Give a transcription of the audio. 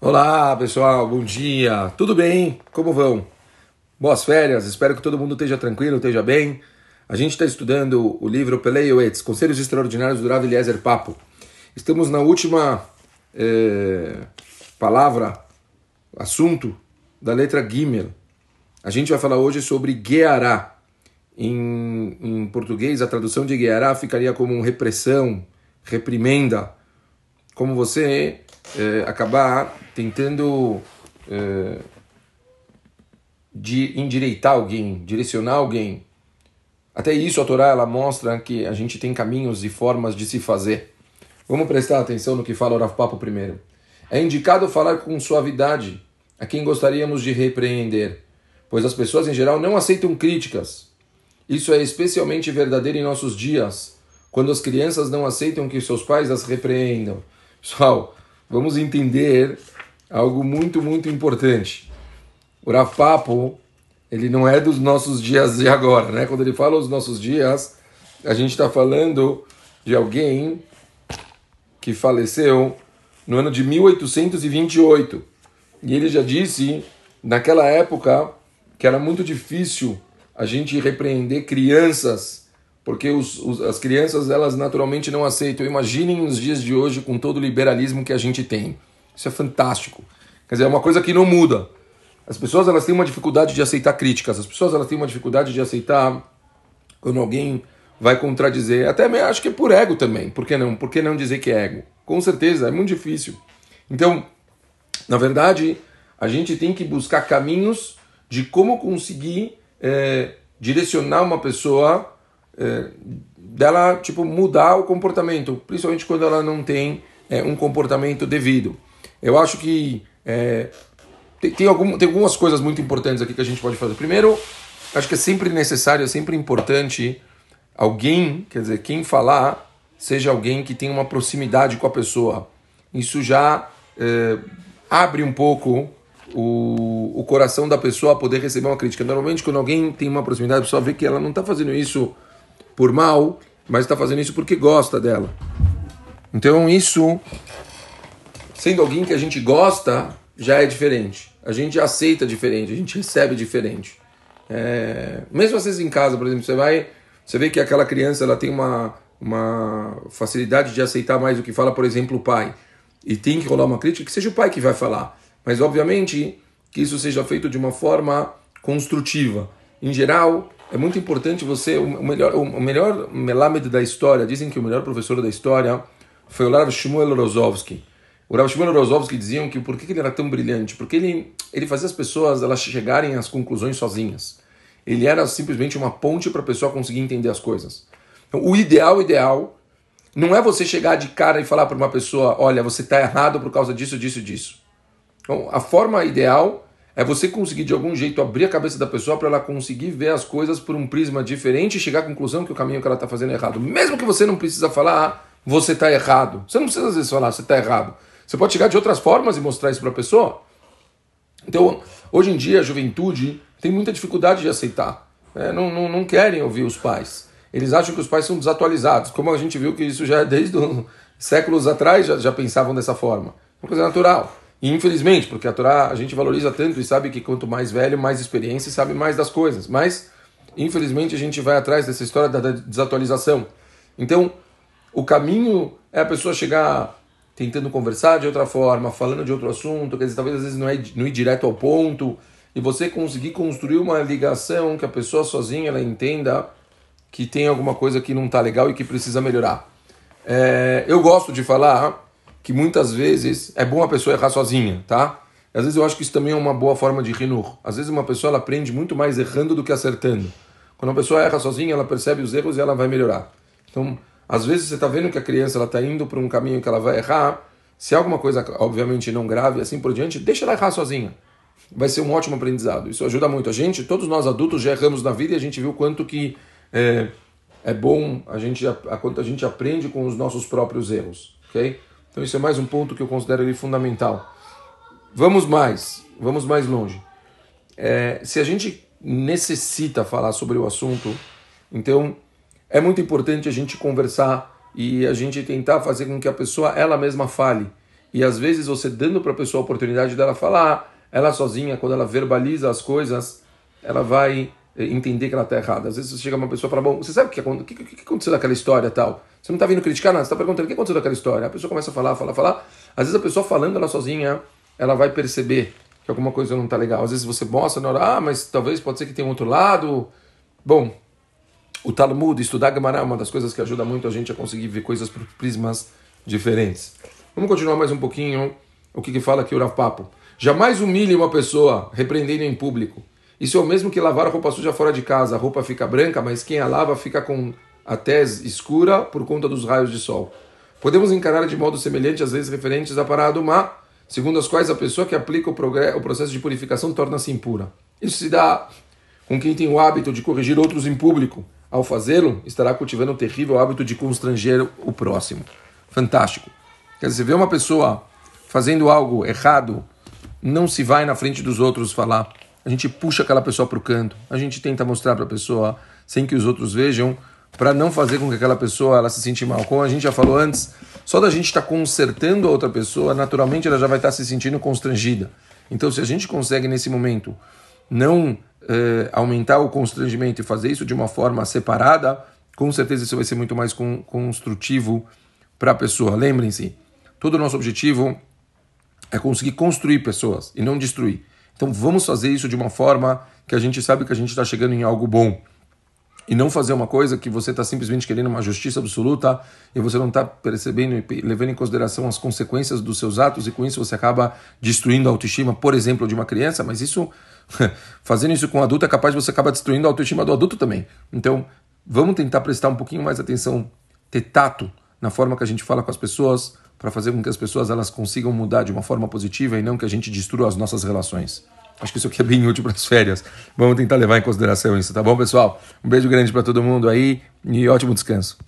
Olá pessoal, bom dia, tudo bem? Como vão? Boas férias, espero que todo mundo esteja tranquilo, esteja bem. A gente está estudando o livro Peleioetz, Conselhos Extraordinários do Rav Eliezer Papo. Estamos na última é, palavra, assunto da letra Gimel. A gente vai falar hoje sobre Geará. Em, em português, a tradução de Geará ficaria como repressão, reprimenda. Como você é, acabar tentando é, de endireitar alguém, direcionar alguém. Até isso a Torá ela mostra que a gente tem caminhos e formas de se fazer. Vamos prestar atenção no que fala o Rav Papo primeiro. É indicado falar com suavidade a quem gostaríamos de repreender, pois as pessoas em geral não aceitam críticas. Isso é especialmente verdadeiro em nossos dias, quando as crianças não aceitam que seus pais as repreendam. Pessoal, vamos entender algo muito, muito importante. O Rav Papo, ele não é dos nossos dias de agora, né? Quando ele fala os nossos dias, a gente está falando de alguém que faleceu no ano de 1828. E ele já disse, naquela época, que era muito difícil a gente repreender crianças, porque os, os, as crianças, elas naturalmente não aceitam. Imaginem nos dias de hoje com todo o liberalismo que a gente tem. Isso é fantástico. Quer dizer, é uma coisa que não muda. As pessoas elas têm uma dificuldade de aceitar críticas. As pessoas elas têm uma dificuldade de aceitar quando alguém vai contradizer. Até acho que é por ego também. Por que não? Por que não dizer que é ego? Com certeza, é muito difícil. Então, na verdade, a gente tem que buscar caminhos de como conseguir é, direcionar uma pessoa é, dela tipo mudar o comportamento, principalmente quando ela não tem é, um comportamento devido. Eu acho que é, tem, tem, algum, tem algumas coisas muito importantes aqui que a gente pode fazer. Primeiro, acho que é sempre necessário, é sempre importante alguém, quer dizer, quem falar, seja alguém que tenha uma proximidade com a pessoa. Isso já é, abre um pouco o, o coração da pessoa a poder receber uma crítica. Normalmente, quando alguém tem uma proximidade, a pessoa vê que ela não está fazendo isso por mal, mas está fazendo isso porque gosta dela. Então, isso, sendo alguém que a gente gosta, já é diferente. A gente aceita diferente, a gente recebe diferente. É... Mesmo às vezes em casa, por exemplo, você vai, você vê que aquela criança ela tem uma, uma facilidade de aceitar mais o que fala, por exemplo, o pai. E tem que rolar uma crítica, que seja o pai que vai falar. Mas, obviamente, que isso seja feito de uma forma construtiva. Em geral, é muito importante você, o melhor, o melhor melamed da história, dizem que o melhor professor da história foi o Rav Shmuel Rozovsky. O Rav Shmuel Rozovsky diziam que por que ele era tão brilhante? Porque ele, ele fazia as pessoas elas chegarem às conclusões sozinhas. Ele era simplesmente uma ponte para a pessoa conseguir entender as coisas. Então, o ideal, ideal, não é você chegar de cara e falar para uma pessoa, olha, você está errado por causa disso, disso, disso. Então, a forma ideal é você conseguir de algum jeito abrir a cabeça da pessoa para ela conseguir ver as coisas por um prisma diferente e chegar à conclusão que o caminho que ela está fazendo é errado. Mesmo que você não precisa falar, ah, você está errado. Você não precisa às vezes falar, você está errado. Você pode chegar de outras formas e mostrar isso para a pessoa. Então, hoje em dia, a juventude tem muita dificuldade de aceitar. É, não, não, não querem ouvir os pais. Eles acham que os pais são desatualizados. Como a gente viu que isso já é desde séculos atrás já, já pensavam dessa forma. Uma coisa natural. E infelizmente, porque a Torá a gente valoriza tanto e sabe que quanto mais velho, mais experiência, sabe mais das coisas. Mas, infelizmente, a gente vai atrás dessa história da desatualização. Então, o caminho é a pessoa chegar tentando conversar de outra forma, falando de outro assunto, quer dizer, talvez às vezes não, é, não ir direto ao ponto, e você conseguir construir uma ligação que a pessoa sozinha ela entenda que tem alguma coisa que não está legal e que precisa melhorar. É, eu gosto de falar que muitas vezes é bom a pessoa errar sozinha, tá? Às vezes eu acho que isso também é uma boa forma de rinur. Às vezes uma pessoa ela aprende muito mais errando do que acertando. Quando uma pessoa erra sozinha, ela percebe os erros e ela vai melhorar. Então, às vezes você está vendo que a criança está indo para um caminho que ela vai errar. Se é alguma coisa, obviamente, não grave assim por diante, deixa ela errar sozinha. Vai ser um ótimo aprendizado. Isso ajuda muito a gente. Todos nós adultos já erramos na vida e a gente viu quanto que é, é bom a gente a, quanto a gente aprende com os nossos próprios erros, ok? Então isso é mais um ponto que eu considero ele fundamental. Vamos mais, vamos mais longe. É, se a gente necessita falar sobre o assunto, então é muito importante a gente conversar e a gente tentar fazer com que a pessoa ela mesma fale E às vezes você dando para a pessoa a oportunidade dela falar, ela sozinha, quando ela verbaliza as coisas, ela vai eh, entender que ela está errada. Às vezes chega uma pessoa e fala, bom, você sabe o que, aconteceu daquela história tal? Você não está vindo criticar nada, você está perguntando o que aconteceu daquela história. A pessoa começa a falar, falar, falar. Às vezes a pessoa falando ela sozinha, ela vai perceber que alguma coisa não está legal. Às vezes você mostra na hora, ah, mas talvez pode ser que tenha um outro lado. Bom, o Talmud, estudar Gemara é uma das coisas que ajuda muito a gente a conseguir ver coisas por prismas diferentes. Vamos continuar mais um pouquinho o que, que fala aqui o Rav Papo. Jamais humilhe uma pessoa repreendendo em público. Isso é o mesmo que lavar a roupa suja fora de casa. A roupa fica branca, mas quem a lava fica com a tez escura por conta dos raios de sol. Podemos encarar de modo semelhante as leis referentes à parada do mar, segundo as quais a pessoa que aplica o, o processo de purificação torna-se impura. Isso se dá com quem tem o hábito de corrigir outros em público, ao fazê-lo, estará cultivando o terrível hábito de constranger o próximo. Fantástico. Quer dizer, ver uma pessoa fazendo algo errado, não se vai na frente dos outros falar. A gente puxa aquela pessoa para o canto. A gente tenta mostrar para a pessoa, sem que os outros vejam, para não fazer com que aquela pessoa ela se sinta mal. Como a gente já falou antes, só da gente estar tá consertando a outra pessoa, naturalmente ela já vai estar tá se sentindo constrangida. Então, se a gente consegue nesse momento não eh, aumentar o constrangimento e fazer isso de uma forma separada, com certeza isso vai ser muito mais con construtivo para a pessoa. Lembrem-se, todo o nosso objetivo é conseguir construir pessoas e não destruir. Então vamos fazer isso de uma forma que a gente sabe que a gente está chegando em algo bom. E não fazer uma coisa que você está simplesmente querendo uma justiça absoluta e você não está percebendo e levando em consideração as consequências dos seus atos e com isso você acaba destruindo a autoestima, por exemplo, de uma criança, mas isso Fazendo isso com o adulto é capaz de você acabar destruindo a autoestima do adulto também. Então, vamos tentar prestar um pouquinho mais atenção, ter tato na forma que a gente fala com as pessoas, para fazer com que as pessoas elas consigam mudar de uma forma positiva e não que a gente destrua as nossas relações. Acho que isso aqui é bem útil para as férias. Vamos tentar levar em consideração isso, tá bom, pessoal? Um beijo grande para todo mundo aí e ótimo descanso.